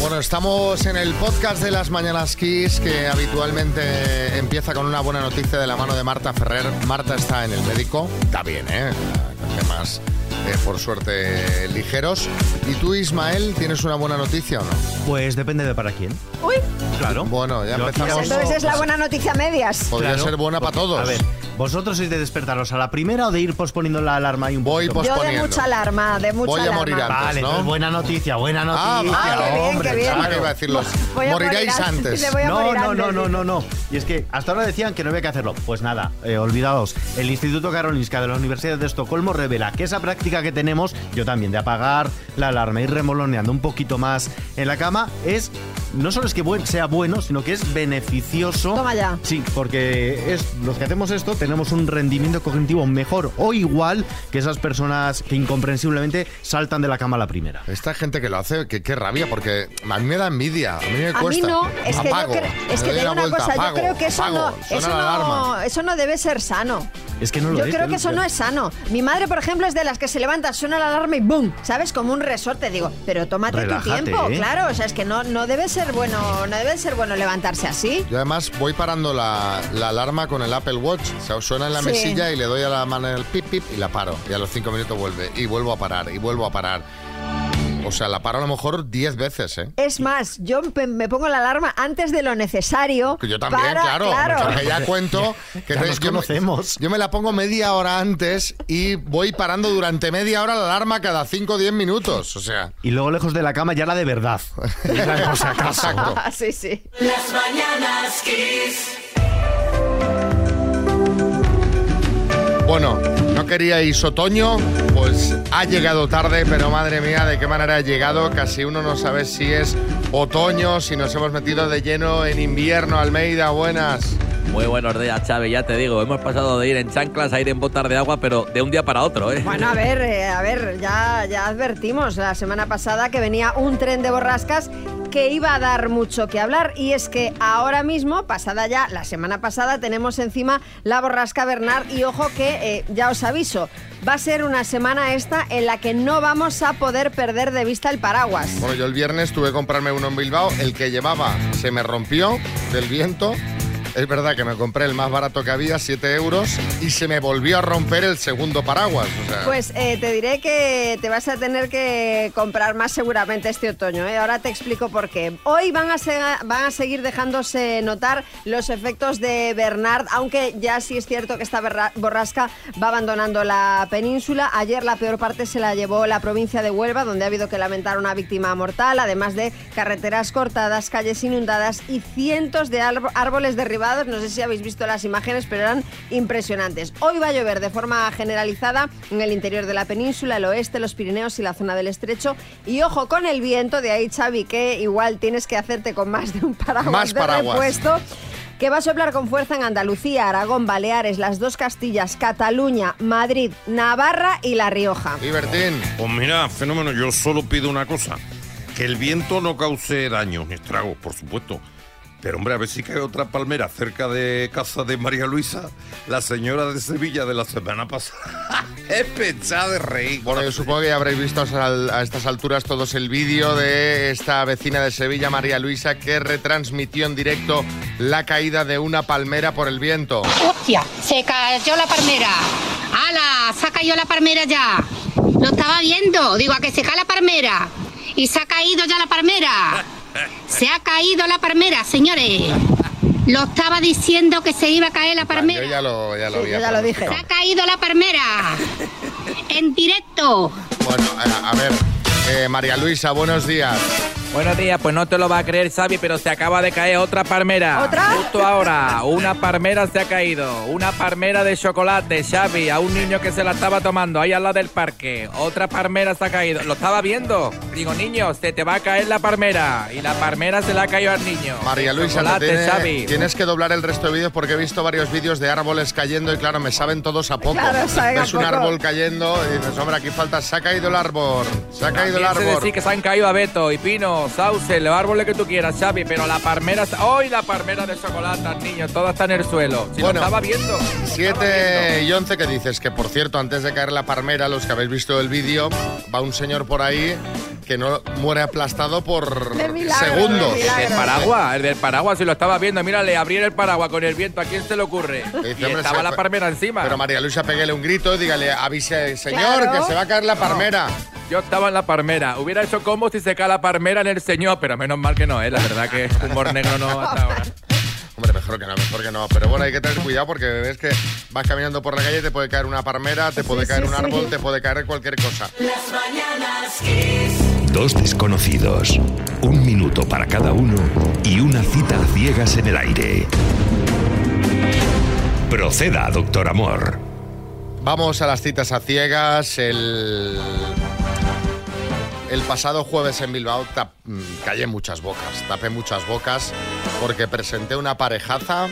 Bueno, estamos en el podcast de las Mañanas Kiss que habitualmente empieza con una buena noticia de la mano de Marta Ferrer. Marta está en el médico, está bien, ¿eh? Con temas, eh, por suerte, ligeros. ¿Y tú, Ismael, tienes una buena noticia o no? Pues depende de para quién. Uy, Claro. Bueno, ya Yo empezamos. hago- entonces es la buena noticia a medias. Podría Claro. ser buena para todos. A ver, ¿vosotros sois de despertaros a la primera o de ir posponiendo la alarma y un Voy poquito? Yo de mucha alarma, de mucha Voy a alarma. morir antes. Vale, buena noticia, buena Ah, noticia. ah, qué bien, hombre, qué bien. Que iba a decirlo. Voy a morir Moriréis antes. antes. Le voy a No, morir no, no, antes, no, no, no. Y es que hasta ahora decían que no había que hacerlo. Pues nada, eh, olvidaos. El Instituto Karolinska de la Universidad de Estocolmo revela que esa práctica que tenemos, yo también, de apagar la alarma y ir remoloneando un poquito más en la cama, es no solo es que sea bueno, sino que es beneficioso. Toma ya. Sí, porque es, los que hacemos esto tenemos un rendimiento cognitivo mejor o igual que esas personas que incomprensiblemente saltan de la cama a la primera. Esta gente que lo hace, que qué rabia, porque a mí me da envidia, a mí me A mí cuesta. no, es que Apago, yo creo, es que una vuelta, cosa, apago, yo creo que eso apago, no, eso no, eso no debe ser sano. Es que no lo Yo es, creo que eso no es sano. Mi madre, por ejemplo, es de las que se levanta, suena la alarma y ¡boom! ¿Sabes? Como un resorte. Digo, pero tómate Relájate, tu tiempo, ¿eh? claro. O sea, es que no, no debe ser bueno, no debe ser bueno levantarse así. Yo además voy parando la, la alarma con el Apple Watch. O sea, suena en la Sí. mesilla y le doy a la mano en el pip pip y la paro. Y a los cinco minutos vuelve. Y vuelvo a parar, y vuelvo a parar. O sea, la paro a lo mejor 10 veces, ¿eh? Es más, yo me pongo la alarma antes de lo necesario. Que Yo también, para- claro. Porque ya cuento que Ya nos yo, me, conocemos. yo me la pongo media hora antes y voy parando durante media hora la alarma cada 5 o 10 minutos. O sea, Y luego lejos de la cama ya la de verdad. por si acaso. exacto. Ah, sí, sí. Las mañanas Kiss. Bueno, no queríais otoño, pues ha llegado tarde, pero madre mía, de qué manera ha llegado. Casi uno no sabe si es otoño, si nos hemos metido de lleno en invierno. Almeida, buenas. Muy buenos días, Xavi. Ya te digo, hemos pasado de ir en chanclas a ir en botas de agua, pero de un día para otro, ¿eh? Bueno, a ver, eh, a ver, ya, ya advertimos la semana pasada que venía un tren de borrascas que iba a dar mucho que hablar y es que ahora mismo, pasada ya la semana pasada, tenemos encima la borrasca Bernard y ojo que eh, ya os aviso, va a ser una semana esta en la que no vamos a poder perder de vista el paraguas. Bueno, yo el viernes tuve que comprarme uno en Bilbao. El que llevaba se me rompió del viento. Es verdad que me compré el más barato que había, 7 euros, y se me volvió a romper el segundo paraguas. Pues eh, te diré que te vas a tener que comprar más seguramente este otoño. ¿eh? Ahora te explico por qué. Hoy van a, van a seguir dejándose notar los efectos de Bernard, aunque ya sí es cierto que esta borrasca va abandonando la península. Ayer la peor parte se la llevó la provincia de Huelva, donde ha habido que lamentar una víctima mortal, además de carreteras cortadas, calles inundadas y cientos de árb- árboles derribados. No sé si habéis visto las imágenes, pero eran impresionantes. Hoy va a llover de forma generalizada en el interior de la península, el oeste, los Pirineos y la zona del estrecho. Y ojo con el viento, de ahí Xavi, que igual tienes que hacerte con más de un paraguas Más de paraguas. repuesto. Que va a soplar con fuerza en Andalucía, Aragón, Baleares, las dos Castillas, Cataluña, Madrid, Navarra y La Rioja. y Bertín, Pues mira, fenómeno, yo solo pido una cosa, que el viento no cause daños ni estragos, por supuesto. Pero hombre, a ver si cae otra palmera cerca de casa de María Luisa, la señora de Sevilla de la semana pasada. es pechada de reír. Bueno, yo supongo que ya habréis visto a a estas alturas todos el vídeo de esta vecina de Sevilla, María Luisa, que retransmitió en directo la caída de una palmera por el viento. ¡Hostia! Se cayó la palmera. ¡Hala! Se ha caído la palmera ya. Lo estaba viendo. Digo, a que se cae la palmera. Y se ha caído ya la palmera. Se ha caído la palmera, señores. Lo estaba diciendo que se iba a caer la Yo palmera. ya lo, ya lo Sí, yo ya lo dije. Se ha caído la palmera. En directo. Bueno, a, a ver, eh, María Luisa, buenos días. Buenos días, pues no te lo va a creer, Xavi, pero se acaba de caer otra palmera. ¿Otra? Justo ahora, una palmera se ha caído. Una palmera de chocolate, Xavi, a un niño que se la estaba tomando ahí al lado del parque. Otra palmera se ha caído. Lo estaba viendo. Digo, niño, se te va a caer la palmera. Y la palmera se la ha caído al niño. María Luisa, tiene- Xavi. tienes que doblar el resto de vídeos porque he visto varios vídeos de árboles cayendo y claro, me saben todos a poco. Claro, saben a Ves un poco. árbol cayendo y dices, hombre, aquí falta, se ha caído el árbol, se ha caído el También se árbol. decir que se han caído a Beto y Pino sauce, los árboles que tú quieras, Xavi, pero la palmera, hoy la palmera de chocolate, niño, todo está en el suelo. Si Bueno, lo estaba viendo. lo estaba 7 viendo. y 11 que dices que, por cierto, antes de caer la palmera, los que habéis visto el vídeo, va un señor por ahí que no muere aplastado por De milagro, segundos. de. El paraguas, el del paraguas, si lo estaba viendo, mira, le abrí el paraguas con el viento, ¿a quién se le ocurre? Dice, Y hombre, estaba se- la palmera encima. Pero María Luisa, pégale un grito y dígale, avise, señor, Claro. que se va a caer la palmera. Yo estaba en la palmera. Hubiera hecho como si se cae la palmera en el señor, pero menos mal que no, ¿eh? La verdad que humor negro no hasta ahora. Hombre, mejor que no, mejor que no. Pero bueno, hay que tener cuidado porque ves que vas caminando por la calle, te puede caer una palmera, te puede Sí, caer sí, un sí. árbol, te puede caer cualquier cosa. Las mañanas Kiss. Dos desconocidos, un minuto para cada uno y una cita a ciegas en el aire. Proceda, doctor Amor. Vamos a las citas a ciegas. El, el pasado jueves en Bilbao tap- mm, callé muchas bocas, tapé muchas bocas porque presenté una parejaza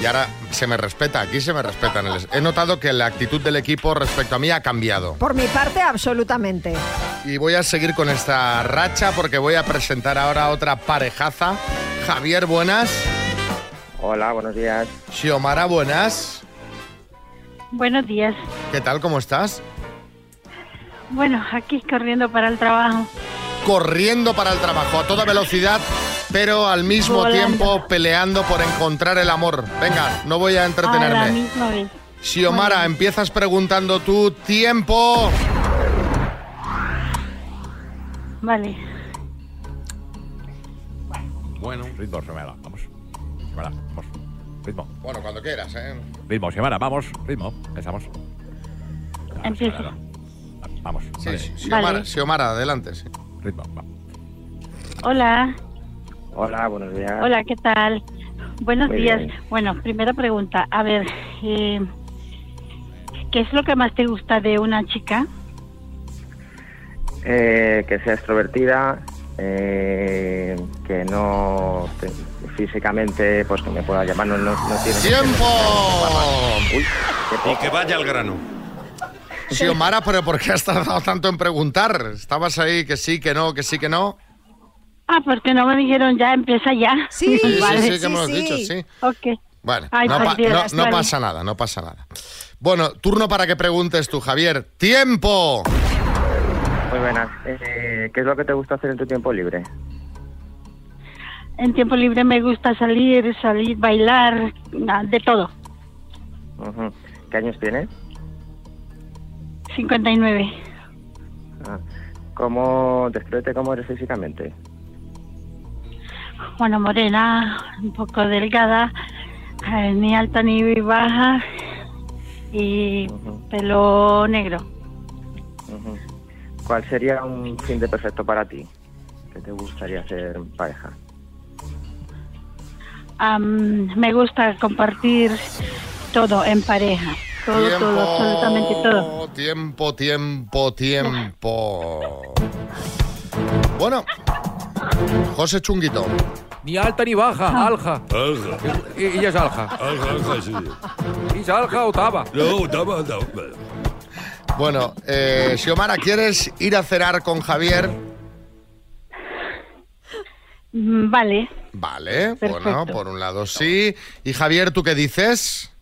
y ahora se me respeta, aquí se me respeta. en el- He notado que la actitud del equipo respecto a mí ha cambiado. Por mi parte, absolutamente. Y voy a seguir con esta racha porque voy a presentar ahora otra parejaza. Javier, buenas. Hola, buenos días. Xiomara, buenas. Buenos días. ¿Qué tal? ¿Cómo estás? Bueno, aquí corriendo para el trabajo. corriendo para el trabajo a toda velocidad, pero al mismo Volando. tiempo peleando por encontrar el amor. Venga, no voy a A la entretenerme. misma vez. Xiomara, empiezas preguntando tu tiempo. Vale. Bueno, ritmo, Xiomara, vamos. Xiomara, vamos. Ritmo, Bueno, cuando quieras, ¿eh? ritmo, Xiomara, vamos. Ritmo, empezamos. Empiezo. Vamos, Sí, vale. Xiomara, Vale. Xiomara, adelante. sí. Ritmo, va. Hola. Hola, buenos días. Hola, ¿qué tal? Buenos Muy días. bien. Bueno, primera pregunta. A ver, eh, ¿qué es lo que más te gusta de una chica? Eh, que sea extrovertida, eh, que no te- físicamente, pues que me pueda llamar, no, no, no tiene... ¡Tiempo! Uy, Y que vaya al grano. Xiomara, pero ¿por qué has tardado tanto en preguntar? Estabas ahí que sí, que no, que sí, que no. Ah, porque no me dijeron ya, empieza ya. Sí, Sí, vale. sí, sí, que sí, hemos sí. dicho, sí. Ok. Bueno, Ay, no, por pa- Dios, no- no vale. pasa nada, no pasa nada. Bueno, turno para que preguntes tú, Javier. ¡Tiempo! Muy buenas. Eh, ¿Qué es lo que te gusta hacer en tu tiempo libre? En tiempo libre me gusta salir, salir, bailar, ah, de todo. ¿Qué años tienes? 59. Ah. ¿Cómo, descríbete cómo eres físicamente? Bueno, morena, un poco delgada, eh, ni alta ni baja y pelo negro. ¿Cuál sería un fin de perfecto para ti? ¿Qué te gustaría hacer en pareja? Am, me gusta compartir todo en pareja. Todo, todo, absolutamente todo. Tiempo, tiempo, tiempo. Bueno, José Chunguito. Ni alta ni baja, alja. Y, y ella es alja. ¿Y es alja o taba? Bueno, eh, Xiomara, ¿quieres ir a cenar con Javier? Mm, Vale. Vale, Perfecto. bueno, por un lado sí. Y Javier, ¿tú qué dices?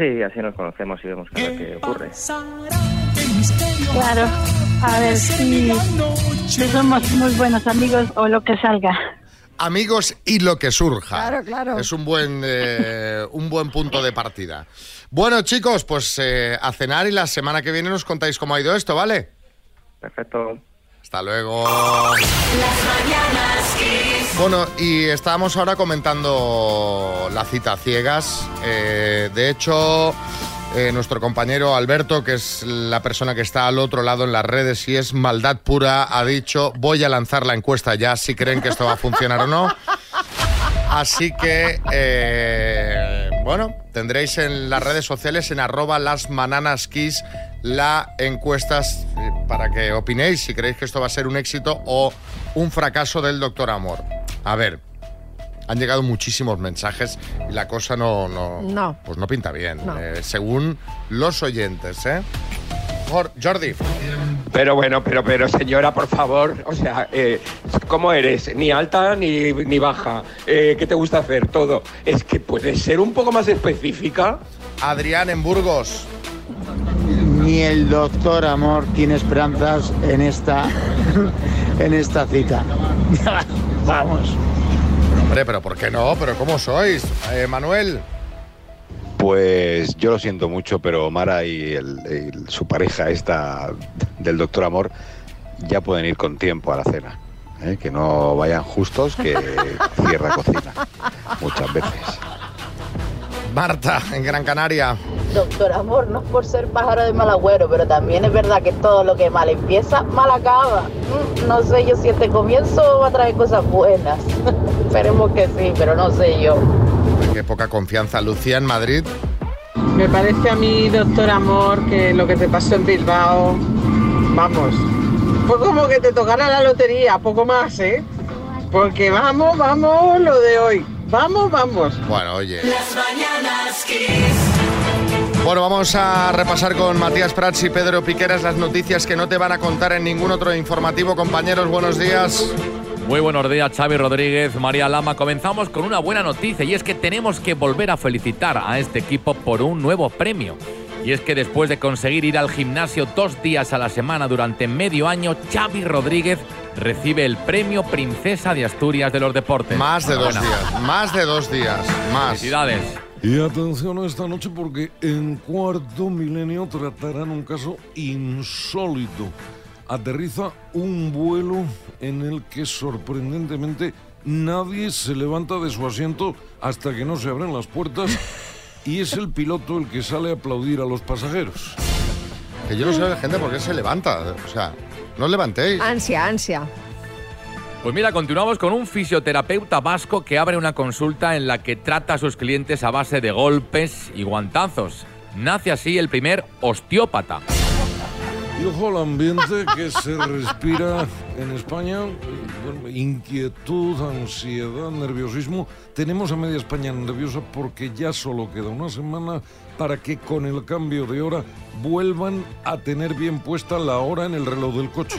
Sí, así nos conocemos y vemos qué, ocurre. Claro. A ver si, si somos muy buenos amigos o lo que salga. Amigos y lo que surja. Claro, claro. Es un buen, eh, un buen punto de partida. Bueno, chicos, pues eh, a cenar y la semana que viene nos contáis cómo ha ido esto, ¿vale? Perfecto. Hasta luego. Bueno, y estábamos ahora comentando la cita ciegas. Eh, de hecho, eh, nuestro compañero Alberto, que es la persona que está al otro lado en las redes y es maldad pura, ha dicho, voy a lanzar la encuesta ya, si creen que esto va a funcionar o no. Así que, eh, bueno, tendréis en las redes sociales, en arroba las mananaskiss, la encuesta para que opinéis si creéis que esto va a ser un éxito o un fracaso del doctor Amor. A ver, han llegado muchísimos mensajes y la cosa no, no, No. pues no pinta bien, No. eh, según los oyentes, ¿eh? Jor- Jordi. Pero bueno, pero, pero señora, por favor, o sea, eh, ¿cómo eres? Ni alta ni, ni baja. Eh, ¿Qué te gusta hacer? Todo. Es que puedes ser un poco más específica. Adrián en Burgos. Ni el doctor Amor tiene esperanzas en esta, en esta cita. Vamos. Hombre, pero ¿por qué no? ¿Pero cómo sois? Eh, Manuel. Pues yo lo siento mucho, pero Mara y el- su pareja esta del doctor Amor ya pueden ir con tiempo a la cena. ¿eh? Que no vayan justos, que cierra cocina. Muchas veces. Marta, en Gran Canaria. Doctor Amor, no es por ser pájaro de mal agüero, pero también es verdad que todo lo que mal empieza, mal acaba. Mm, No sé yo si este comienzo va a traer cosas buenas. Esperemos que sí, pero no sé yo. Qué poca confianza. Lucía en Madrid. Me parece a mí, doctor Amor, que lo que te pasó en Bilbao, vamos, fue como que te tocara la lotería, poco más, ¿eh? Porque vamos, vamos, lo de hoy. Vamos, vamos. Bueno, oye. Las mañanas Kiss. Bueno, vamos a repasar con Matías Prats y Pedro Piqueras las noticias que no te van a contar en ningún otro informativo. Compañeros, buenos días. Muy buenos días, Xavi Rodríguez, María Lama. Comenzamos con una buena noticia y es que tenemos que volver a felicitar a este equipo por un nuevo premio. Y es que después de conseguir ir al gimnasio dos días a la semana durante medio año, Xavi Rodríguez recibe el premio Princesa de Asturias de los Deportes. Más de dos días. Más de dos días. Más. Felicidades. Y atención esta noche porque en cuarto milenio tratarán un caso insólito. Aterriza un vuelo en el que sorprendentemente nadie se levanta de su asiento hasta que no se abren las puertas y es el piloto el que sale a aplaudir a los pasajeros. Que yo no sé, gente, por qué se levanta. O sea, no os levantéis. Ansia, ansia. Pues mira, continuamos con un fisioterapeuta vasco que abre una consulta en la que trata a sus clientes a base de golpes y guantazos. Nace así el primer osteópata. Y ojo al ambiente que se respira en España. Bueno, Inquietud, ansiedad, nerviosismo. Tenemos a media España nerviosa porque ya solo queda una semana para que con el cambio de hora vuelvan a tener bien puesta la hora en el reloj del coche.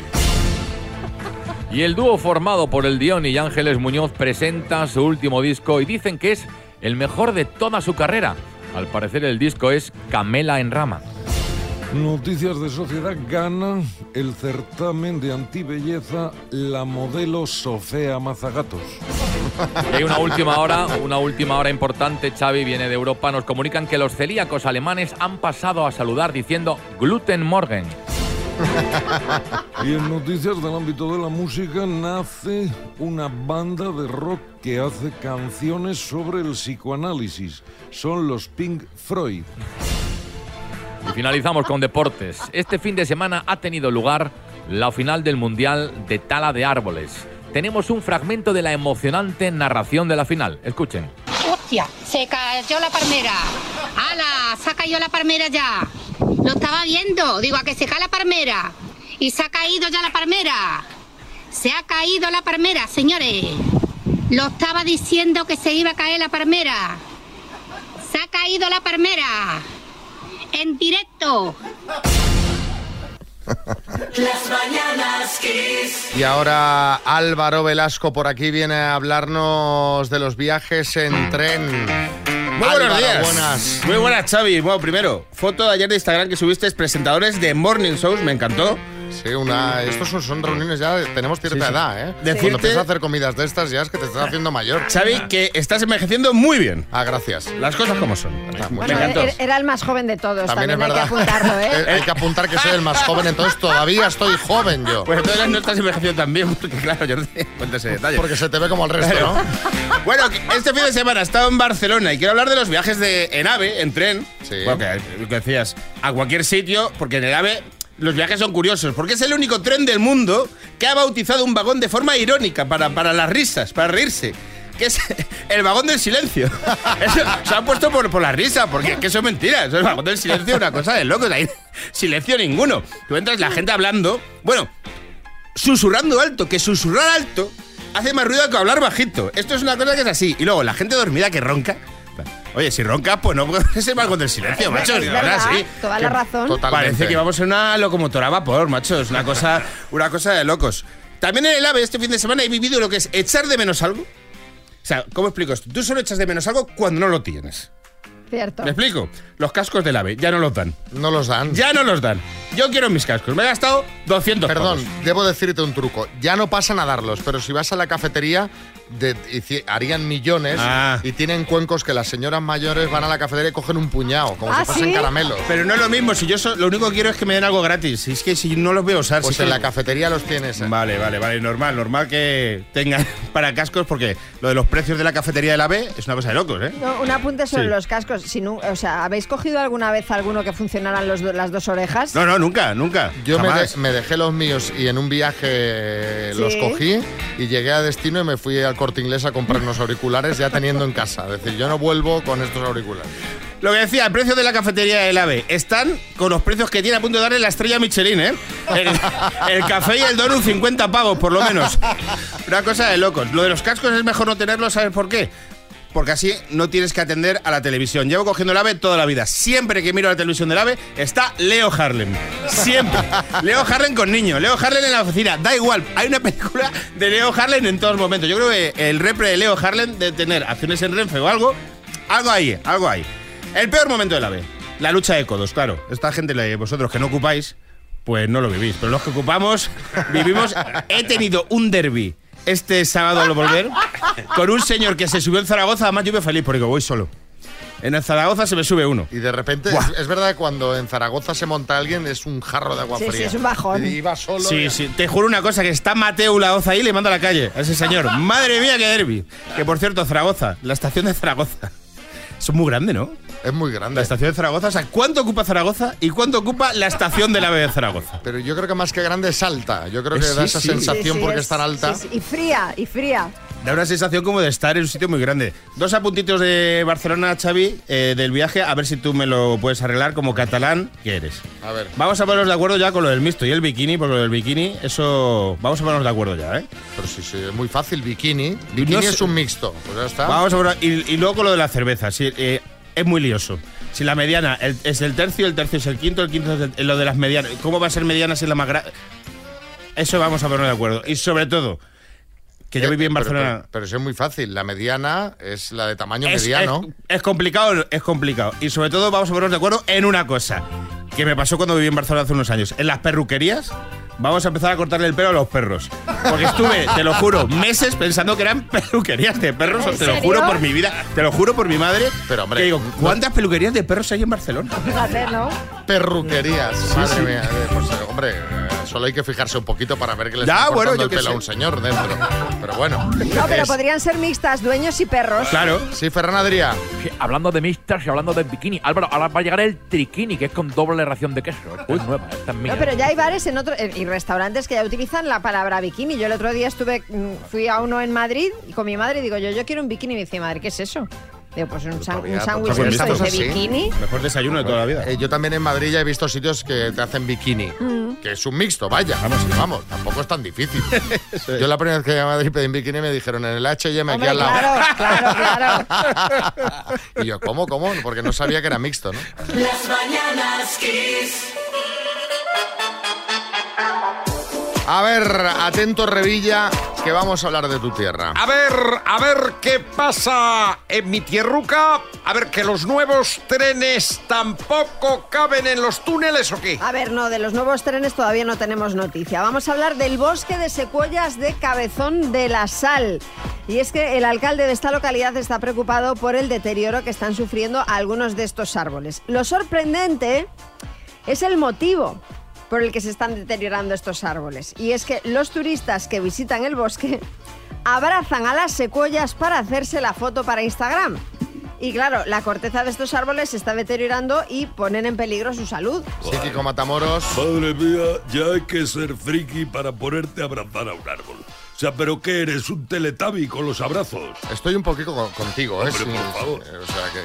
Y el dúo formado por el Dion y Ángeles Muñoz presenta su último disco y dicen que es el mejor de toda su carrera. Al parecer el disco es Camela en Rama. Noticias de Sociedad gana el certamen de antibelleza la modelo Sofía Mazagatos. Y hay una última hora, una última hora importante, Xavi viene de Europa, nos comunican que los celíacos alemanes han pasado a saludar diciendo Gluten Morgen. Y en noticias del ámbito de la música nace una banda de rock que hace canciones sobre el psicoanálisis. Son los Pink Freud. Y finalizamos con deportes. Este fin de semana ha tenido lugar la final del Mundial de Tala de Árboles. Tenemos un fragmento de la emocionante narración de la final. Escuchen. Hostia, se cayó la palmera. ¡Hala! Se ha caído la palmera ya. Lo estaba viendo. Digo, a que se cae la palmera. Y se ha caído ya la palmera. Se ha caído la palmera, señores. Lo estaba diciendo que se iba a caer la palmera. Se ha caído la palmera. En directo. Las mañanas Kiss. Y ahora Álvaro Velasco por aquí viene a hablarnos de los viajes en tren. Muy buenos Álvaro, días. buenas. Muy buenas, Xavi. Bueno, primero, foto de ayer de Instagram que subiste presentadores de Morning Shows, me encantó. Sí, una, estos son, son reuniones ya, tenemos cierta Sí, sí. edad, ¿eh? Decirte- Cuando empiezas a hacer comidas de estas ya es que te estás haciendo mayor. Xavi, que estás envejeciendo muy bien. Ah, gracias. Las cosas como son. Bueno, encantó. era- el más joven de todos, También también, es hay que verdad. apuntarlo, ¿eh? Hay que apuntar que soy el más joven, entonces todavía estoy joven yo. Pues entonces no estás envejeciendo tan bien, porque claro, yo no te cuento ese detalle. Porque se te ve como el resto, Claro. ¿no? Bueno, que este fin de semana he estado en Barcelona y quiero hablar de los viajes de, en AVE, en tren. Sí. Bueno, que, lo que decías, a cualquier sitio, porque en el AVE los viajes son curiosos, porque es el único tren del mundo que ha bautizado un vagón de forma irónica para, para las risas, para reírse. Que es el vagón del silencio. Se ha puesto por, por la risa, porque que eso es mentira. Es el vagón del silencio, una cosa de locos. Ahí, silencio ninguno. Tú entras, la gente hablando. Bueno, susurrando alto, que susurrar alto hace más ruido que hablar bajito. Esto es una cosa que es así. Y luego la gente dormida que ronca. Oye, si roncas, pues no es el balcón del silencio, macho. Es Ahora verdad, sí. toda la razón. Totalmente. Parece que vamos en una locomotora a vapor, macho. Es una cosa, una cosa de locos. También en el AVE este fin de semana he vivido lo que es echar de menos algo. O sea, ¿cómo explico esto? Tú solo echas de menos algo cuando no lo tienes. Cierto. ¿Me explico? Los cascos del AVE ya no los dan. No los dan. Ya no los dan. Yo quiero mis cascos. Me he gastado 200 Perdón, pavos. debo decirte un truco. Ya no pasan a darlos, pero si vas a la cafetería, de- harían millones Ah. y tienen cuencos que las señoras mayores van a la cafetería y cogen un puñado, como ¿Ah, si fuesen sí? caramelos. Pero no es lo mismo. Si yo so- lo único que quiero es que me den algo gratis. Si es que si no los voy a usar. Pues si en que- la cafetería los tienes. ¿eh? Vale, vale, vale. Normal, normal que tengan para cascos porque lo de los precios de la cafetería del AVE es una cosa de locos, ¿eh? No, un apunte sobre Sí. los cascos. Si no, o sea, ¿habéis cogido alguna vez alguno que funcionaran los las dos orejas? No, no, nunca, nunca. Yo me, Jamás. de- me dejé los míos y en un viaje los cogí y llegué a destino y me fui al corte inglés a comprar unos auriculares ya teniendo en casa. Es decir, yo no vuelvo con estos auriculares. Lo que decía, el precio de la cafetería del AVE están con los precios que tiene a punto de darle la estrella Michelin, ¿eh? El, el café y el donut 50 pavos, por lo menos. Una cosa de locos. Lo de los cascos es mejor no tenerlos, ¿sabes por qué? Porque así no tienes que atender a la televisión. Llevo cogiendo el AVE toda la vida. Siempre que miro la televisión del AVE está Leo Harlem. Siempre. Leo Harlem con niño. Leo Harlem en la oficina. Da igual. Hay una película de Leo Harlem en todos momentos. Yo creo que el repre de Leo Harlem de tener acciones en Renfe o algo. Algo ahí, algo ahí. El peor momento del AVE. La lucha de codos, claro. Esta gente, vosotros que no ocupáis, pues no lo vivís. Pero los que ocupamos, vivimos. He tenido un derby este sábado al volver con un señor que se subió en Zaragoza. Además, yo me feliz porque voy solo. En el Zaragoza se me sube uno. Y de repente, es, es verdad que cuando en Zaragoza se monta alguien es un jarro de agua Sí, sí, fría. es un bajón. Y iba solo. Sí, sí, te juro una cosa, que está Mateo Laoz ahí y le mando a la calle a ese señor. Madre mía, qué derby. Que por cierto, Zaragoza, la estación de Zaragoza. Es muy grande, ¿no? Es muy La grande. estación de Zaragoza, o sea, ¿cuánto ocupa Zaragoza y cuánto ocupa la estación de la de Zaragoza? Pero yo creo que más que grande es alta. Yo creo que Eh, da sí, esa sí. sensación Sí, sí, porque es- es tan alta. sí, sí. Y fría, y fría. Da una sensación como de estar en un sitio muy grande. Dos apuntitos de Barcelona, Xavi, eh, del viaje, a ver si tú me lo puedes arreglar como catalán que eres. A ver. Vamos a ponernos de acuerdo ya con lo del mixto y el bikini, porque lo del bikini, eso. Vamos a ponernos de acuerdo ya, ¿eh? Pero sí, sí, es muy fácil. Bikini. Bikini No sé- es un mixto. Pues ya está. Vamos a poner- y, y luego con lo de la cerveza. sí, eh, es muy lioso. Si la mediana el- es el tercio, el tercio es el quinto, el quinto es el- lo de las medianas. ¿Cómo va a ser mediana si es la más grande? Eso vamos a ponernos de acuerdo. Y sobre todo, que yo Eh, viví en pero- Barcelona. Pero, pero eso es muy fácil. La mediana es la de tamaño Es, mediano. es- es complicado, es complicado. Y sobre todo vamos a ponernos de acuerdo en una cosa que me pasó cuando viví en Barcelona hace unos años. En las perruquerías vamos a empezar a cortarle el pelo a los perros. Porque estuve, te lo juro, meses pensando que eran peluquerías de perros. ¿En Te lo juro por mi vida, te lo juro por mi madre. Pero, hombre, que digo, ¿cuántas peluquerías de perros hay en Barcelona? Fíjate, ¿no? Perruquerías. Madre mía. eh, pues, eh, hombre, eh, solo hay que fijarse un poquito para ver que le está bueno, cortando el pelo a un señor dentro. Pero bueno. No, pero Es- podrían ser mixtas, dueños y perros. Claro. Sí, Ferran Adrià. Sí, hablando de mixtas y hablando de bikini. Álvaro, ahora va a llegar el triquini, que es con doble ración de queso. Esta es nueva, esta es mía. No, pero ya hay bares en otro, en- y restaurantes que ya utilizan la palabra bikini. Yo el otro día estuve, mm, fui a uno en Madrid y con mi madre y digo yo, yo quiero un bikini. Y me dice, madre, ¿qué es eso? Digo, pues un, san- todavía- un sándwich de así. bikini. Mejor desayuno de toda la vida. Eh, yo también en Madrid ya he visto sitios que te hacen bikini. Mm. Que es un mixto, vaya. Vamos, vamos, tampoco es tan difícil. Yo la primera vez que llegué a Madrid pedí un bikini me dijeron en el H&M aquí al lado. claro, claro, claro. Y yo, ¿cómo, cómo? Porque no sabía que era mixto, ¿no? Las mañanas Kiss. A ver, atento Revilla, que vamos a hablar de tu tierra. A ver, a ver qué pasa en mi tierruca. A ver, que los nuevos trenes tampoco caben en los túneles o qué. A ver, no, de los nuevos trenes todavía no tenemos noticia. Vamos a hablar del bosque de secuoyas de Cabezón de la Sal. Y es que el alcalde de esta localidad está preocupado por el deterioro que están sufriendo algunos de estos árboles. Lo sorprendente es el motivo por el que se están deteriorando estos árboles. Y es que los turistas que visitan el bosque abrazan a las secuoyas para hacerse la foto para Instagram. Y claro, la corteza de estos árboles se está deteriorando y ponen en peligro su salud. Psíquico Matamoros. Madre mía, ya hay que ser friki para ponerte a abrazar a un árbol. O sea, ¿pero qué eres? ¿Un teletabi con los abrazos? Estoy un poquito con- contigo, ¿eh? Hombre, Sí, por favor. sí, O sea, que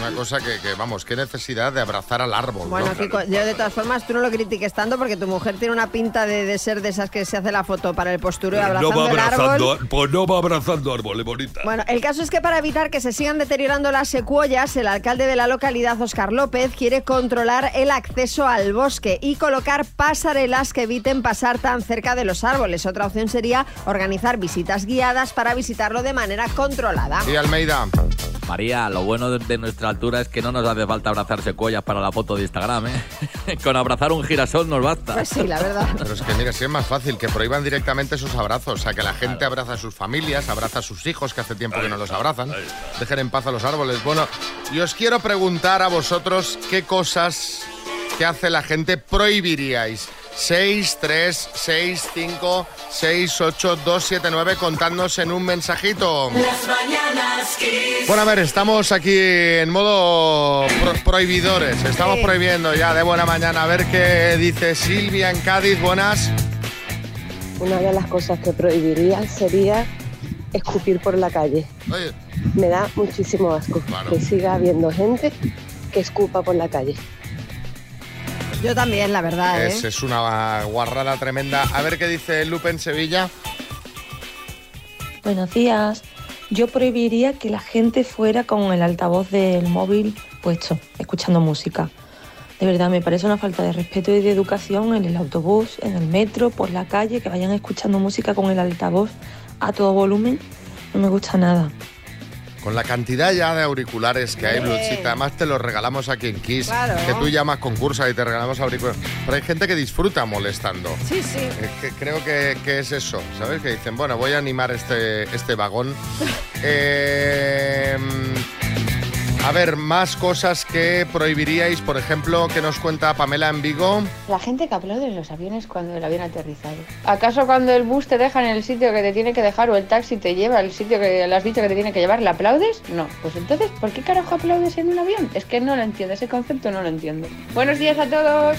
Una cosa que, que, vamos, qué necesidad de abrazar al árbol. Bueno, ¿no? Kiko, yo de todas formas, tú no lo critiques tanto porque tu mujer tiene una pinta de, de ser de esas que se hace la foto para el postureo abrazando no va el abrazando, árbol. pues no va abrazando árboles, bonita. Bueno, el caso es que para evitar que se sigan deteriorando las secuoyas, el alcalde de la localidad, Oscar López, quiere controlar el acceso al bosque y colocar pasarelas que eviten pasar tan cerca de los árboles. Otra opción sería organizar visitas guiadas para visitarlo de manera controlada. Y Almeida. María, lo bueno de, de nuestra altura es que no nos hace falta abrazar secuoyas para la foto de Instagram, ¿eh? Con abrazar un girasol nos basta. Pues sí, la verdad. Pero es que mira, si es más fácil que prohíban directamente esos abrazos, o sea, que la gente abraza a sus familias, abraza a sus hijos, que hace tiempo que no los abrazan, dejen en paz a los árboles. Bueno, y os quiero preguntar a vosotros qué cosas que hace la gente prohibiríais. 6, 3, 6, 5, 6, 8, 2, 7, 9, contadnos en un mensajito. Las mañanas Kiss. Bueno, a ver, estamos aquí en modo pro- prohibidores. Estamos Sí. prohibiendo ya de buena mañana. A ver qué dice Silvia en Cádiz. Buenas. Una de las cosas que prohibiría sería escupir por la calle. Oye, Me da muchísimo asco que siga habiendo gente que escupa por la calle. Yo también, la verdad, ¿eh? es, es una guarrada tremenda. A ver qué dice Lupe en Sevilla. Buenos días. Yo prohibiría que la gente fuera con el altavoz del móvil puesto, escuchando música. De verdad, me parece una falta de respeto y de educación en el autobús, en el metro, por la calle, que vayan escuchando música con el altavoz a todo volumen. No me gusta nada. Con la cantidad ya de auriculares que hay. Bluchita, además te los regalamos aquí en Kiss. Claro. Que tú llamas concursa y te regalamos auriculares. Pero hay gente que disfruta molestando. Sí, sí. Eh, que creo que, que es eso, ¿sabes? Que dicen, bueno, voy a animar este, este vagón. Eh, a ver, más cosas que prohibiríais, por ejemplo, que nos cuenta Pamela en Vigo. La gente que aplaude en los aviones cuando el avión ha aterrizado. ¿Acaso cuando el bus te deja en el sitio que te tiene que dejar o el taxi te lleva al sitio que le has dicho que te tiene que llevar, ¿le aplaudes? No. Pues entonces, ¿por qué carajo aplaudes en un avión? Es que no lo entiendo, ese concepto no lo entiendo. Buenos días a todos.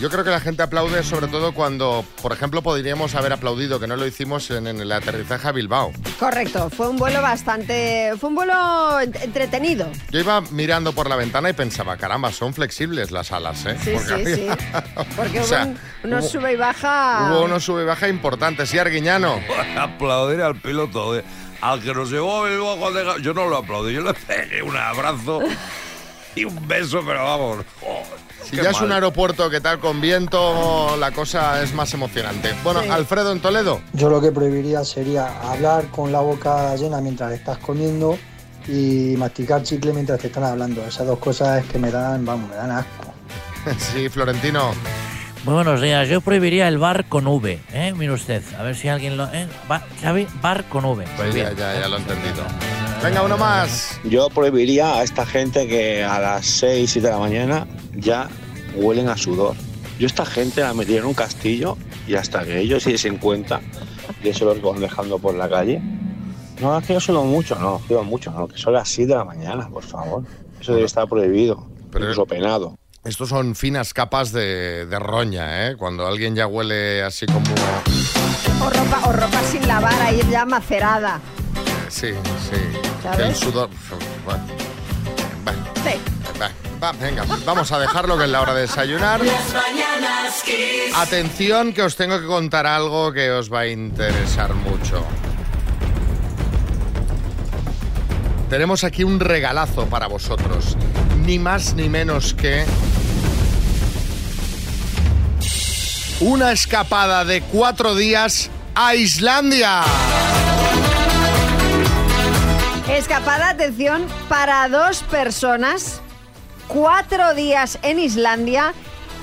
Yo creo que la gente aplaude sobre todo cuando, por ejemplo, podríamos haber aplaudido, que no lo hicimos en, en el aterrizaje a Bilbao. Correcto, fue un vuelo bastante... Fue un vuelo ent- entretenido. Yo iba mirando por la ventana y pensaba, caramba, son flexibles las alas, ¿eh? Sí, Porque sí, había- sí. Porque O hubo sea, un- unos hubo- sube y baja... Hubo unos sube y baja importantes, ¿sí, Arguiñano? Aplaudir al piloto, eh. al que nos llevó a Bilbao cuando Yo no lo aplaudí, yo le pegué un abrazo y un beso, pero vamos. joder, Si qué ya es un aeropuerto que tal con viento, la cosa es más emocionante. Bueno, Sí. Alfredo en Toledo. Yo lo que prohibiría sería hablar con la boca llena mientras estás comiendo y masticar chicle mientras te están hablando. Esas dos cosas es que me dan, vamos, me dan asco. Sí, Florentino. Muy buenos días. Yo prohibiría el bar con V, ¿eh? Mire usted, a ver si alguien lo... ¿eh? Xavi, bar con V. Pues ya, ya, ya lo he entendido. Venga, uno más. Yo prohibiría a esta gente que a las 6, 7 de la mañana ya huelen a sudor. Yo esta gente la metí en un castillo y hasta que ellos se diesen cuenta de eso los van dejando por la calle. No, es que yo sudo mucho, no, sudo mucho, no, que son las 7 de la mañana, por favor. Eso debe estar prohibido, incluso penado. Estos son finas capas de, de roña, ¿eh? Cuando alguien ya huele así como... O ropa, o ropa sin lavar, ahí ya macerada. Sí, sí. El sudor... Bueno, Sí. va, va, venga, vamos a dejarlo que es la hora de desayunar. Atención que os tengo que contar algo que os va a interesar mucho. Tenemos aquí un regalazo para vosotros. Ni más ni menos que... Una escapada de cuatro días a Islandia. Escapada, atención, para dos personas, cuatro días en Islandia,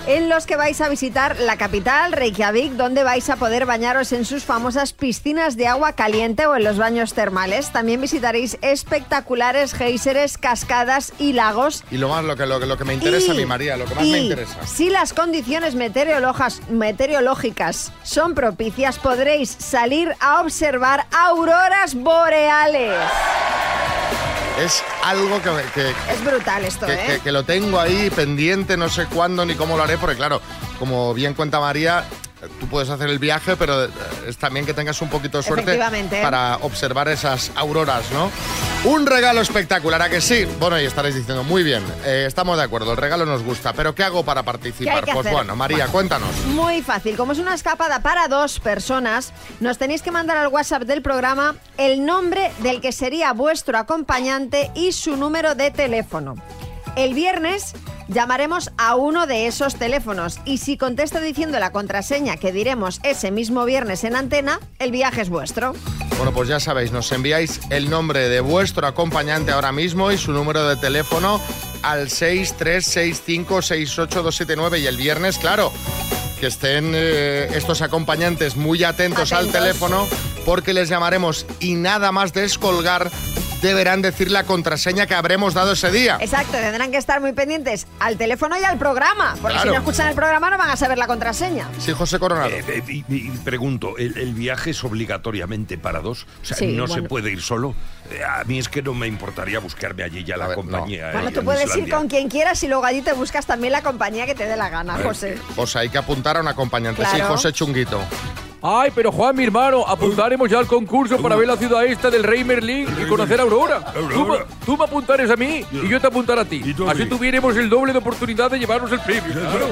en los que vais a visitar la capital, Reykjavik, donde vais a poder bañaros en sus famosas piscinas de agua caliente o en los baños termales. También visitaréis espectaculares géiseres, cascadas y lagos. Y lo más, lo que, lo, lo que me interesa a mí, María, lo que más me Y interesa. Si las condiciones meteorológicas son propicias, podréis salir a observar auroras boreales. Es algo que, me- que, Es brutal esto, que, ¿eh? que- que lo tengo ahí pendiente, no sé cuándo ni cómo lo haré, porque claro, como bien cuenta María, tú puedes hacer el viaje, pero eh, es también que tengas un poquito de suerte para observar esas auroras, ¿no? Un regalo espectacular, ¿a que sí? Bueno, y estaréis diciendo, muy bien, eh, estamos de acuerdo, el regalo nos gusta, pero ¿qué hago para participar? Pues hacer? bueno, María, Bueno. cuéntanos. Muy fácil, como es una escapada para dos personas, nos tenéis que mandar al WhatsApp del programa el nombre del que sería vuestro acompañante y su número de teléfono. El viernes llamaremos a uno de esos teléfonos y si contesta diciendo la contraseña que diremos ese mismo viernes en antena, el viaje es vuestro. Bueno, pues ya sabéis, nos enviáis el nombre de vuestro acompañante ahora mismo y su número de teléfono al 636568279 y el viernes, claro, que estén eh, estos acompañantes muy atentos, al Atentos. teléfono porque les llamaremos y nada más descolgar deberán decir la contraseña que habremos dado ese día. Exacto, tendrán que estar muy pendientes al teléfono y al programa, porque Claro. si no escuchan el programa no van a saber la contraseña. Sí, José Coronado. Eh, eh, y, y pregunto, ¿el, el viaje es obligatoriamente para dos? O sea, Sí, ¿no se puede ir solo? Eh, a mí es que no me importaría buscarme allí ya la compañía. eh, Bueno, tú puedes ir Islandia. con quien quieras y luego allí te buscas también la compañía que te dé la gana, José. Pues hay que apuntar a un acompañante. Sí, Claro. José Chunguito. Ay, pero Juan, mi hermano, apuntaremos ya al concurso para ver la ciudad esta del Rey Merlín y conocer a Aurora. Tú, me- tú me apuntares a mí y yo te apuntaré a ti. Así tuviéramos el doble de oportunidad de llevarnos el premio. claro.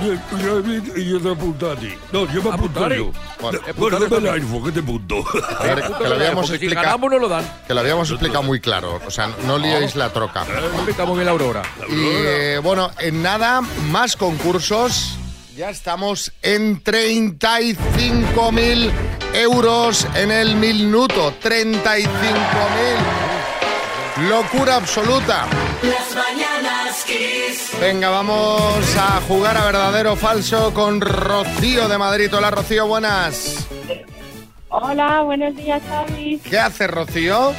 Y yo te apunto a ti. No, yo me apunto Apuntaré. yo. Bueno, Bueno, dame el iPhone, que te apunto. A ver, que lo habíamos si explicado. ganamos no lo dan. Que lo habíamos explicado muy claro. O sea, no liéis la troca. Estamos en la Aurora. Y eh, bueno, en nada, más concursos. Ya estamos en 35.000 euros en el minuto. 35.000. Locura absoluta. Las mañanas Kiss. Venga, vamos a jugar a verdadero o falso con Rocío de Madrid. Hola, Rocío, buenas. Hola, buenos días, Xavi. ¿Qué hace Rocío?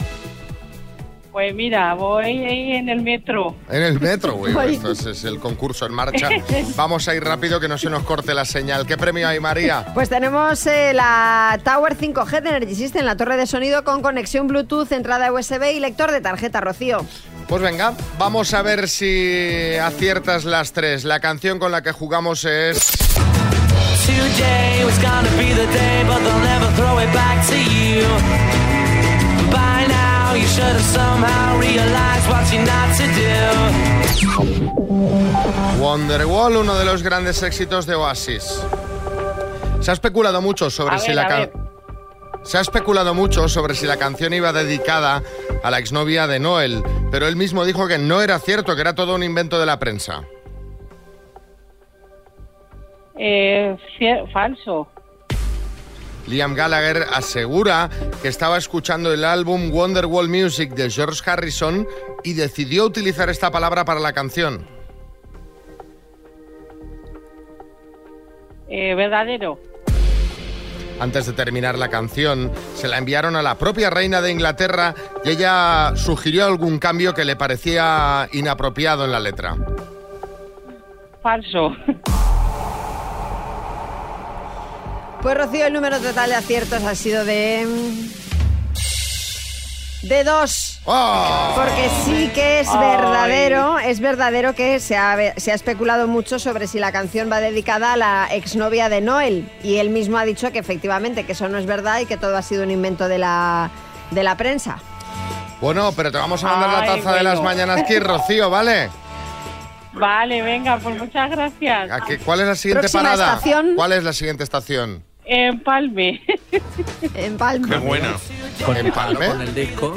Pues mira, voy ahí en el metro. En el metro, güey. Esto es, es el concurso en marcha. Vamos a ir rápido que no se nos corte la señal. ¿Qué premio hay, María? Pues tenemos eh, la Tower 5G de Energy System, la torre de sonido con conexión Bluetooth, entrada USB y lector de tarjeta, Rocío. Pues venga, vamos a ver si aciertas las tres. La canción con la que jugamos es... Today was gonna be the day, but they'll never throw it back to you. Now, you should have somehow realized what you're not to do. Wonderwall, uno de los grandes éxitos de Oasis. Se ha especulado mucho sobre A si ver, la a ca- ver. Se ha especulado mucho sobre si la canción iba dedicada a la exnovia de Noel, pero él mismo dijo que no era cierto, que era todo un invento de la prensa. Eh, falso. Liam Gallagher asegura que estaba escuchando el álbum Wonderwall Music de George Harrison y decidió utilizar esta palabra para la canción. Eh, verdadero. Antes de terminar la canción, se la enviaron a la propia reina de Inglaterra y ella sugirió algún cambio que le parecía inapropiado en la letra. Falso. Pues Rocío, el número total de aciertos ha sido de... De dos. Porque sí que es Ay. verdadero, es verdadero que se ha, se ha especulado mucho sobre si la canción va dedicada a la exnovia de Noel. Y él mismo ha dicho que efectivamente que eso no es verdad y que todo ha sido un invento de la, de la prensa. Bueno, pero te vamos a mandar la taza de las mañanas aquí, Rocío, ¿vale? Vale, venga, pues muchas gracias. ¿A qué- ¿Cuál es la siguiente Próxima parada? estación. ¿Cuál es la siguiente estación? Empalme. Empalme. Qué buena. ¿Empalme? Con el disco.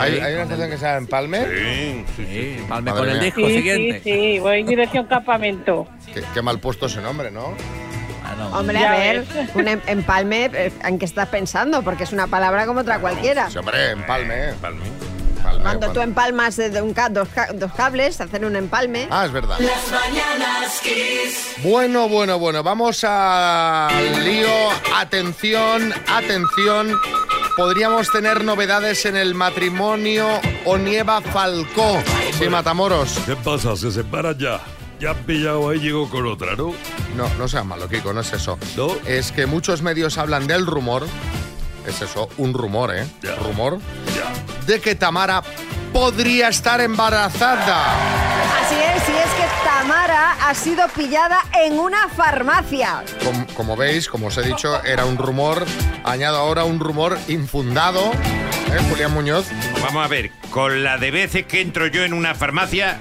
¿Hay, hay una estación que se llama Empalme? Sí, sí, sí. Empalme Madre con el disco Sí, siguiente. sí, sí, voy en dirección campamento. Qué, qué mal puesto ese nombre, ¿no? Hombre, Ya a ver, ves. un em- empalme, eh, ¿en qué estás pensando? Porque es una palabra como otra cualquiera. Sí, hombre, Empalme. Empalme. Cuando tú empalmas de un ca- dos, ca- dos cables, hacer un empalme. Ah, es verdad. Las mañanas Kiss. Bueno, bueno, bueno, vamos al lío. Atención, atención. Podríamos tener novedades en el matrimonio Onieva Falcó. Sí, Matamoros. ¿Qué pasa? ¿Se separan ya? Ya han pillado ahí, llegó con otra, ¿no? No, no seas malo, Kiko, no es eso. Es que muchos medios hablan del rumor. Es eso, un rumor, ¿eh? Rumor. De que Tamara podría estar embarazada. Así es, y es que Tamara ha sido pillada en una farmacia. Com- como veis, como os he dicho, era un rumor. Añado ahora un rumor infundado. ¿Eh, Julián Muñoz? Vamos a ver, con la de veces que entro yo en una farmacia,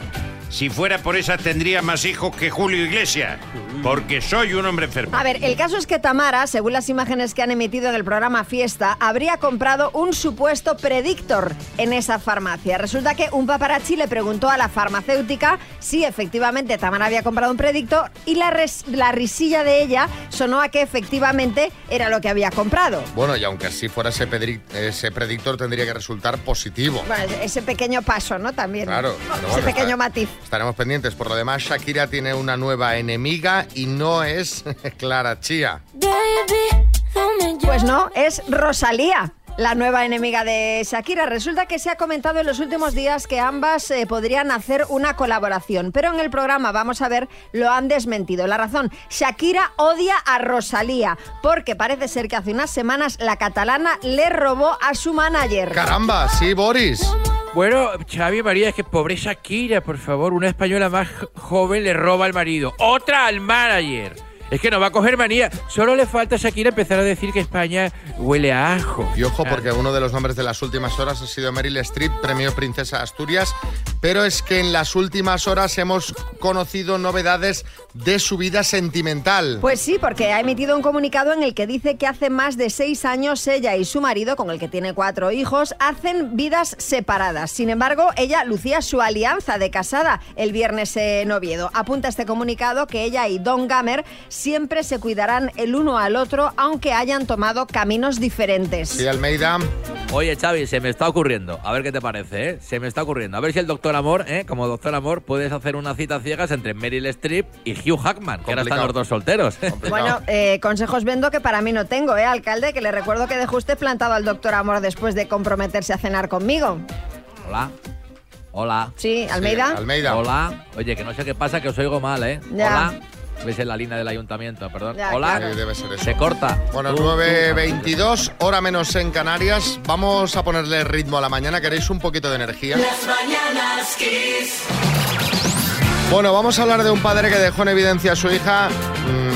si fuera por esa tendría más hijos que Julio Iglesias, porque soy un hombre enfermo. A ver, el caso es que Tamara, según las imágenes que han emitido en el programa Fiesta, habría comprado un supuesto predictor en esa farmacia. Resulta que un paparazzi le preguntó a la farmacéutica si efectivamente Tamara había comprado un predictor y la, res- la risilla de ella sonó a que efectivamente era lo que había comprado. Bueno, y aunque así fuera ese, pedri- ese predictor, tendría que resultar positivo. Bueno, ese pequeño paso, ¿no? También. Claro, Ese bueno, pequeño está- matiz. Estaremos pendientes. Por lo demás, Shakira tiene una nueva enemiga y no es Clara Chía. Pues no, es Rosalía. La nueva enemiga de Shakira. Resulta que se ha comentado en los últimos días que ambas eh, podrían hacer una colaboración, pero en el programa, vamos a ver, lo han desmentido. La razón, Shakira odia a Rosalía, porque parece ser que hace unas semanas la catalana le robó a su manager. Caramba, sí, Boris. Bueno, Xavi María, es que pobre Shakira, por favor, una española más jo- joven le roba al marido, otra al manager. Es que no va a coger manía. Solo le falta a Shakira empezar a decir que España huele a ajo. Y ojo, porque uno de los nombres de las últimas horas ha sido Meryl Streep, premio Princesa Asturias. Pero es que en las últimas horas hemos conocido novedades de su vida sentimental. Pues sí, porque ha emitido un comunicado en el que dice que hace más de seis años ella y su marido, con el que tiene cuatro hijos, hacen vidas separadas. Sin embargo, ella lucía su alianza de casada el viernes en Oviedo. Apunta este comunicado que ella y Don Gamer siempre se cuidarán el uno al otro, aunque hayan tomado caminos diferentes. Sí, Almeida. Oye, Xavi, se me está ocurriendo. A ver qué te parece, ¿eh? Se me está ocurriendo. A ver si el Doctor Amor, ¿eh? Como Doctor Amor, puedes hacer una cita ciegas entre Meryl Streep y Hugh Hackman, que ahora están Complicado. los dos solteros. Bueno, eh, consejos vendo que para mí no tengo, ¿eh, alcalde? Que le recuerdo que dejó usted plantado al doctor Amor después de comprometerse a cenar conmigo. Hola. Hola. Sí, Almeida. Hola. Oye, que no sé qué pasa, que os oigo mal, ¿eh? Ya. Hola. ¿Ves en la línea del ayuntamiento? Perdón. Ya, Hola. Sí, debe ser eso. Se corta. Bueno, Tú, tú. 9.22, hora menos en Canarias. Vamos a ponerle ritmo a la mañana. ¿Queréis un poquito de energía? Las mañanas Kiss. Bueno, vamos a hablar de un padre que dejó en evidencia a su hija, mm,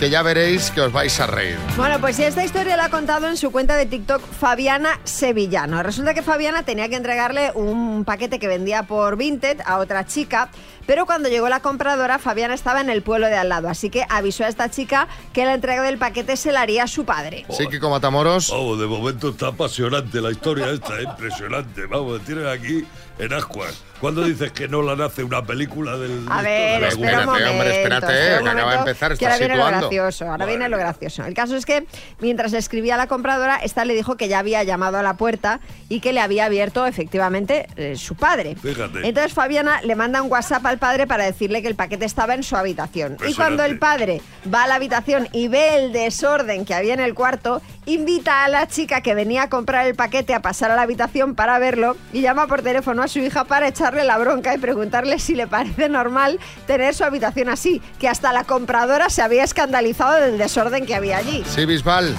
que ya veréis que os vais a reír. Bueno, pues esta historia la ha contado en su cuenta de TikTok Fabiana Sevillano. Resulta que Fabiana tenía que entregarle un paquete que vendía por Vinted a otra chica, pero cuando llegó la compradora, Fabiana estaba en el pueblo de al lado, así que avisó a esta chica que la entrega del paquete se la haría su padre. Sí, Kiko Matamoros. Vamos, de momento está apasionante la historia esta, impresionante. Vamos, tienen aquí en ascuas. ¿Cuándo dices que no la nace una película del... A ver, Espérate, espera un momento. hombre, espérate, espera un que acaba de empezar, que ahora viene lo gracioso, ahora viene lo gracioso. El caso es que mientras le escribía a la compradora, esta le dijo que ya había llamado a la puerta y que le había abierto efectivamente eh, su padre. Fíjate. Entonces Fabiana le manda un WhatsApp al padre para decirle que el paquete estaba en su habitación. Y cuando el padre va a la habitación y ve el desorden que había en el cuarto, invita a la chica que venía a comprar el paquete a pasar a la habitación para verlo y llama por teléfono a su hija para echarle la bronca y preguntarle si le parece normal tener su habitación así, que hasta la compradora se había escandalizado del desorden que había allí. Sí, Bisbal.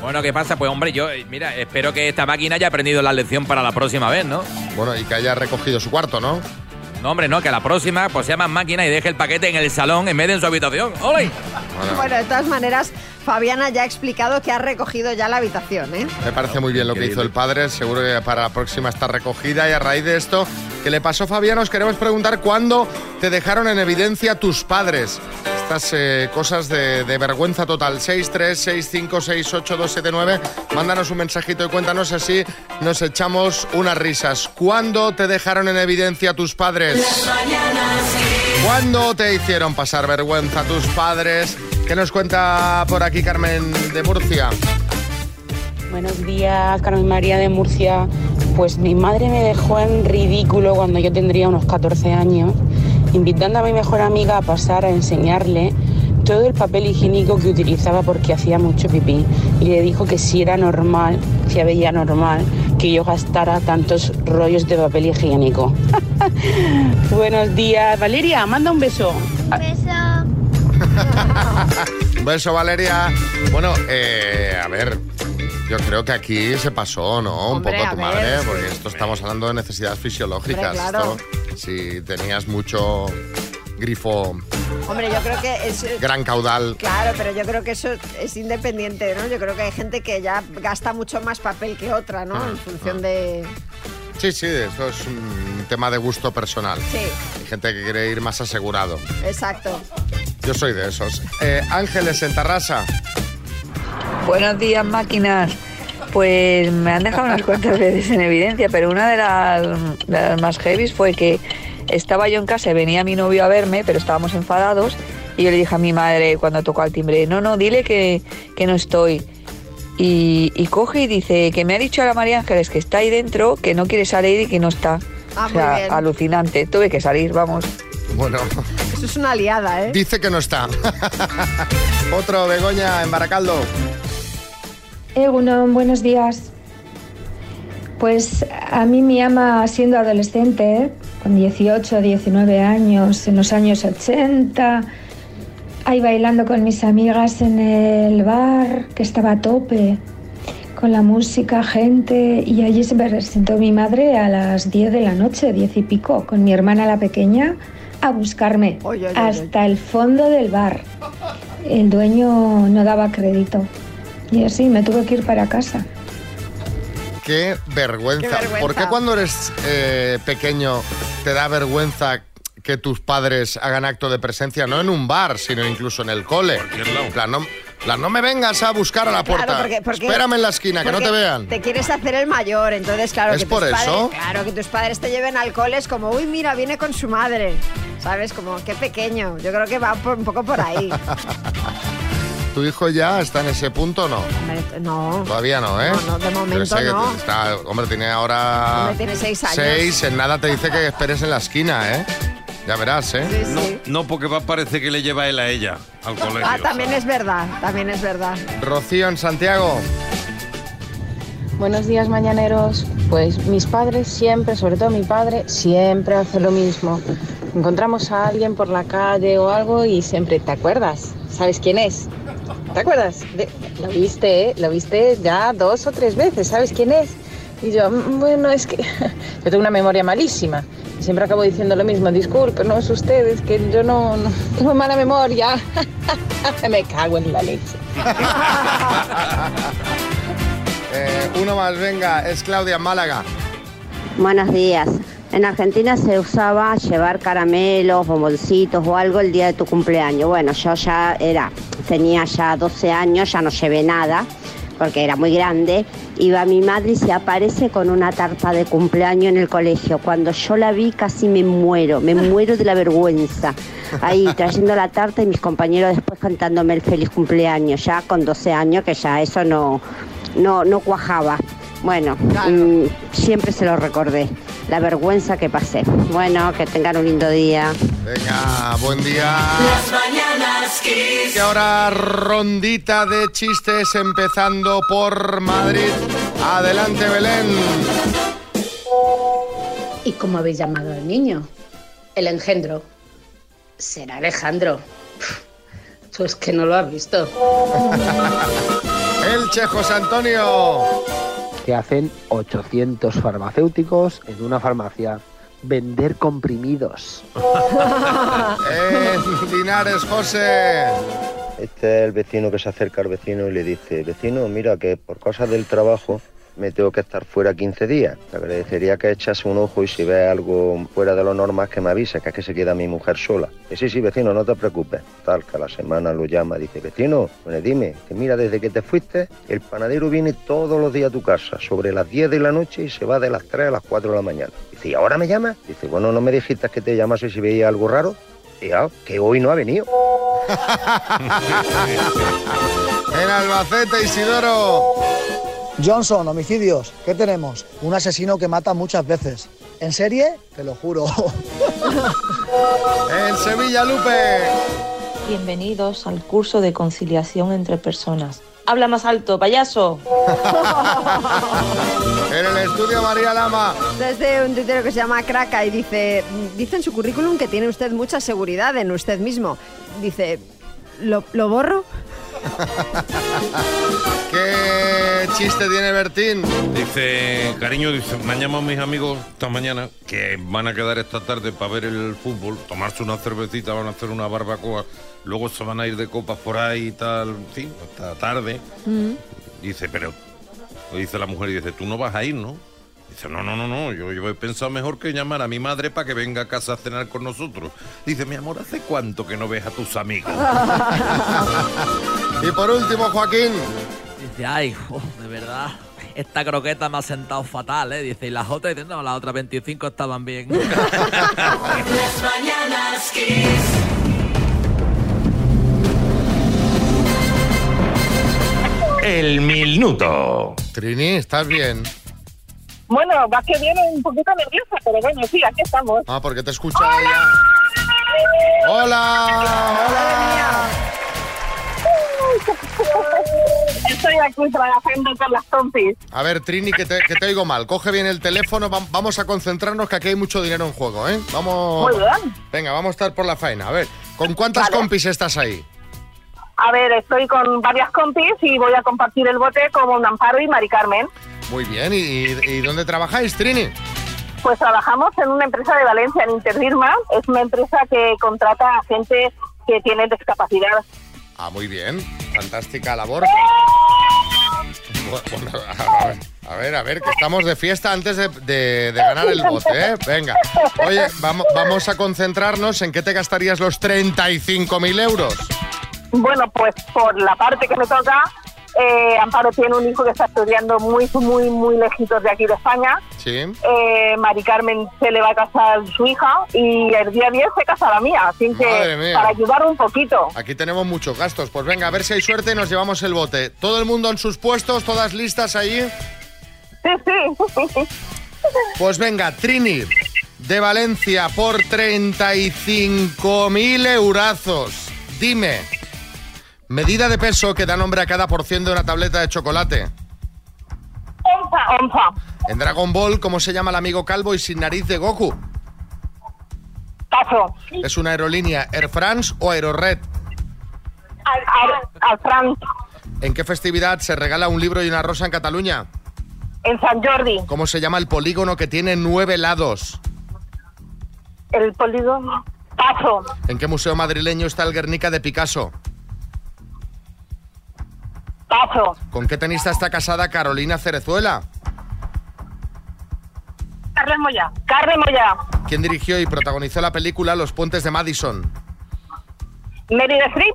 Bueno, ¿qué pasa? Pues hombre, yo, eh, mira, espero que esta máquina haya aprendido la lección para la próxima vez, ¿no? Bueno, y que haya recogido su cuarto, ¿no? No, hombre, no, que la próxima pues sea más máquina y deje el paquete en el salón en vez de en su habitación. ¡Ole! Bueno, de todas maneras, Fabiana ya ha explicado que ha recogido ya la habitación, ¿eh? Me parece muy bien lo que hizo el padre, seguro que para la próxima está recogida y a raíz de esto que le pasó Fabián os queremos preguntar cuándo te dejaron en evidencia tus padres. Estas eh, cosas de, de vergüenza total. 636568279. Mándanos un mensajito y cuéntanos así nos echamos unas risas. ¿Cuándo te dejaron en evidencia tus padres? Las mañanas Kiss. ¿Cuándo te hicieron pasar vergüenza tus padres? ¿Qué nos cuenta por aquí Carmen de Murcia? Buenos días, Carmen María de Murcia. Pues mi madre me dejó en ridículo cuando yo tendría unos 14 años, invitando a mi mejor amiga a pasar a enseñarle todo el papel higiénico que utilizaba porque hacía mucho pipí. Y le dijo que si era normal, si veía normal, que yo gastara tantos rollos de papel higiénico. Buenos días, Valeria, manda un beso. Un beso, Valeria. Bueno, eh, a ver, yo creo que aquí se pasó, ¿no? Un poco a tu ver. madre, porque esto estamos hablando de necesidades fisiológicas. Hombre, claro. Esto, si tenías mucho grifo, Hombre, yo creo que es... gran caudal. Claro, pero yo creo que eso es independiente, ¿no? Yo creo que hay gente que ya gasta mucho más papel que otra, ¿no? Ah, En función de... Sí, sí, eso es un tema de gusto personal. Sí, Hay gente que quiere ir más asegurado. exacto. Yo soy de esos. Eh, Ángeles en Tarrasa. Buenos días, máquinas. Pues me han dejado unas cuantas veces en evidencia, pero una de las, de las más heavy fue que estaba yo en casa y venía mi novio a verme, pero estábamos enfadados. Y yo le dije a mi madre cuando tocó al timbre, no, no, dile que, que no estoy. Y, y coge y dice que me ha dicho a la María Ángeles que está ahí dentro, que no quiere salir y que no está. Ah, o sea, alucinante. Tuve que salir, vamos. Bueno, Eso es una liada, ¿eh? dice que no está. Otro, Begoña en Baracaldo. Egunon, buenos días. Pues a mí mi ama siendo adolescente, con 18, 19 años, en los años 80, ahí bailando con mis amigas en el bar, que estaba a tope, con la música, gente, y allí se me presentó mi madre a las 10 de la noche, 10 y pico, con mi hermana la pequeña, a buscarme hasta el fondo del bar. El dueño no daba crédito. Y así me tuve que ir para casa. Qué vergüenza. Qué vergüenza. ¿Por qué cuando eres eh, pequeño te da vergüenza que tus padres hagan acto de presencia, no en un bar, sino incluso en el cole? En plan, no, no me vengas a buscar a la puerta. Claro, porque- porque- Espérame en la esquina, que no te vean. Te quieres hacer el mayor, entonces claro ¿Es que tus por padres, eso? claro que tus padres te lleven al cole es como, uy, mira, viene con su madre. ¿Sabes? Como qué pequeño. Yo creo que va por- un poco por ahí. ¿Tu hijo ya está en ese punto o no? No. Todavía no, ¿eh? No, no, de momento sé que no. está- hombre, tiene ahora... Hombre, tiene seis años. Seis, en nada te dice que esperes en la esquina, ¿eh? Ya verás, ¿eh? No, no, porque va a parecer que le lleva él a ella al colegio. Ah, también es verdad, también es verdad. Rocío en Santiago. Buenos días, mañaneros. Pues mis padres siempre, sobre todo mi padre, siempre hace lo mismo. Encontramos a alguien por la calle o algo y siempre, ¿te acuerdas? ¿Sabes quién es? ¿Te acuerdas? De- lo viste, ¿eh? Lo viste ya dos o tres veces, ¿sabes quién es? Y yo, "Mm, bueno, es que yo tengo una memoria malísima. Siempre acabo diciendo lo mismo, disculpen, no es ustedes, que yo no, no tengo mala memoria. Me cago en la leche. Eh, uno más, venga, es Claudia Málaga. Buenos días. En Argentina se usaba llevar caramelos, bomboncitos o algo el día de tu cumpleaños. Bueno, yo ya era, tenía ya 12 años, ya no llevé nada porque era muy grande. Iba mi madre y se aparece con una tarta de cumpleaños en el colegio. Cuando yo la vi casi me muero, me muero de la vergüenza. Ahí trayendo la tarta y mis compañeros después cantándome el feliz cumpleaños, ya con 12 años, que ya eso no, no, no cuajaba. Bueno, mm, siempre se lo recordé, la vergüenza que pasé. Bueno, que tengan un lindo día. Venga, buen día. Las mañanas Kiss. Y ahora rondita de chistes empezando por Madrid. Adelante, Belén. ¿Y cómo habéis llamado al niño? El engendro. Será Alejandro. Tú es que no lo has visto. El Che José Antonio. Que hacen 800 farmacéuticos en una farmacia. Vender comprimidos. Eh, Linares José. Este es el vecino que se acerca al vecino y le dice, vecino, mira que por cosas del trabajo me tengo que estar fuera 15 días. Te agradecería que echas un ojo y si ves algo fuera de lo normal que me avise, que es que se queda mi mujer sola. Que sí, sí, vecino, no te preocupes. Tal, que a la semana lo llama, dice, vecino, bueno, dime, que mira, desde que te fuiste, el panadero viene todos los días a tu casa, sobre las 10 de la noche y se va de las 3 a las 4 de la mañana. Dice, ¿y ahora me llamas? Dice, bueno, ¿no me dijiste que te llamase si veía algo raro? Y ah, que hoy no ha venido. En Albacete, Isidoro. Johnson, homicidios. ¿Qué tenemos? Un asesino que mata muchas veces. ¿En serie? Te lo juro. En Sevilla, Lupe. Bienvenidos al curso de conciliación entre personas. Habla más alto, payaso. En el estudio, María Lama. Desde un tuitero que se llama Kraka y dice, dice en su currículum que tiene usted mucha seguridad en usted mismo. Dice, ¿lo, lo borro? ¿Qué chiste tiene Bertín? Dice, cariño, dice, me han llamado mis amigos esta mañana que van a quedar esta tarde para ver el fútbol, tomarse una cervecita, van a hacer una barbacoa, luego se van a ir de copas por ahí y tal, en fin, hasta tarde. Dice, pero, dice la mujer, y dice, tú no vas a ir, ¿no? Dice, no, no, no, no, yo, yo he pensado mejor que llamar a mi madre para que venga a casa a cenar con nosotros. Dice, mi amor, ¿hace cuánto que no ves a tus amigos? y por último, Joaquín. Dice, ay, de verdad, esta croqueta me ha sentado fatal, ¿eh? Dice, y las otras, dice, no, las otras 25 estaban bien. Las mañanas Kiss. El minuto. Trini, ¿estás bien? Bueno, va que viene un poquito nerviosa, pero bueno, sí, aquí estamos. Ah, porque te escucha ella. ¡Hola! Estoy aquí trabajando con las compis. A ver, Trini, que te, que te oigo mal. Coge bien el teléfono, vam- vamos a concentrarnos que aquí hay mucho dinero en juego, ¿eh? Vamos. Muy bien. Venga, vamos a estar por la faena. A ver, ¿con cuántas Vale. compis estás ahí? A ver, estoy con varias compis y voy a compartir el bote con Amparo y Mari Carmen. Muy bien, ¿y, y- dónde trabajáis, Trini? Pues trabajamos en una empresa de Valencia, en Interfirma. Es una empresa que contrata a gente que tiene discapacidad. Ah, muy bien. Fantástica labor. A ver, a ver, que estamos de fiesta antes de ganar el bote, ¿eh? Venga. Oye, vamos, vamos a concentrarnos en qué te gastarías los 35.000 euros. Bueno, pues por la parte que me toca, eh, Amparo tiene un hijo que está estudiando muy, muy, muy lejitos de aquí de España. Sí. Eh, Mari Carmen se le va a casar su hija y el día 10 se casa la mía. Así Madre que mía. para ayudar un poquito. Aquí tenemos muchos gastos. Pues venga, a ver si hay suerte y nos llevamos el bote. ¿Todo el mundo en sus puestos? ¿Todas listas ahí? Sí, sí. Pues venga, Trini, de Valencia, por 35.000 eurazos. Dime, medida de peso que da nombre a cada porción de una tableta de chocolate. Onza, onza. En Dragon Ball, ¿cómo se llama el amigo calvo y sin nariz de Goku? Paso. ¿Es una aerolínea Air France o Aerored? Al, al, al Fran, ¿En qué festividad se regala un libro y una rosa en Cataluña? en San Jordi. ¿Cómo se llama el polígono que tiene nueve lados? El polígono. Paso. ¿En qué museo madrileño está el Guernica de Picasso? Paso. ¿Con qué tenista está casada Carolina Cerezuela? Carles Moya. Carles Moya. ¿Quién dirigió y protagonizó la película Los Puentes de Madison? Mary Streep.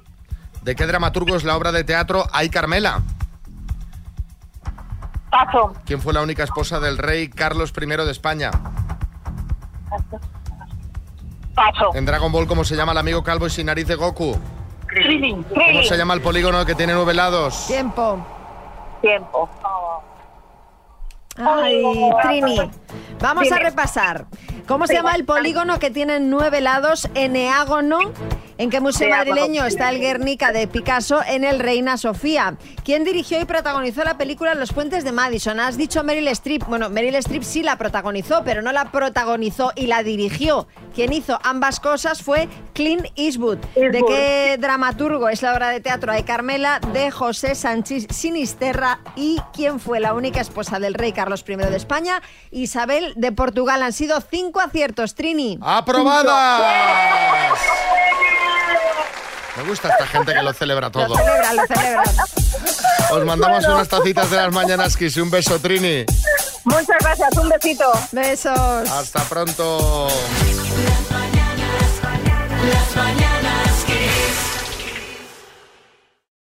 ¿De qué dramaturgo es la obra de teatro Ay Carmela? Paso. ¿Quién fue la única esposa del rey Carlos I de España? Paso. En Dragon Ball, ¿cómo se llama el amigo calvo y sin nariz de Goku? Krillin. ¿Cómo se llama el polígono que tiene nueve lados? Tiempo. Tiempo. Ay, Trini. Vamos a repasar. ¿Cómo se llama el polígono que tiene nueve lados eneágono? ¿En qué museo madrileño está el Guernica de Picasso en el Reina Sofía? ¿Quién dirigió y protagonizó la película Los Puentes de Madison? Has dicho Meryl Streep. Bueno, Meryl Streep sí la protagonizó, pero no la protagonizó y la dirigió. Quien hizo ambas cosas fue Clint Eastwood. ¿De qué dramaturgo es la obra de teatro Ay Carmela? De José Sánchez Sinisterra. ¿Y quién fue la única esposa del rey Carlos I de España? Isabel de Portugal. Han sido cinco aciertos, Trini. ¡Aprobadas! Me gusta esta gente que lo celebra todo. Lo celebra, lo celebra. Os mandamos unas tacitas de las mañanas, Kiss. Un beso, Trini. Muchas gracias, un besito. Besos. Hasta pronto. Las mañanas, las mañanas.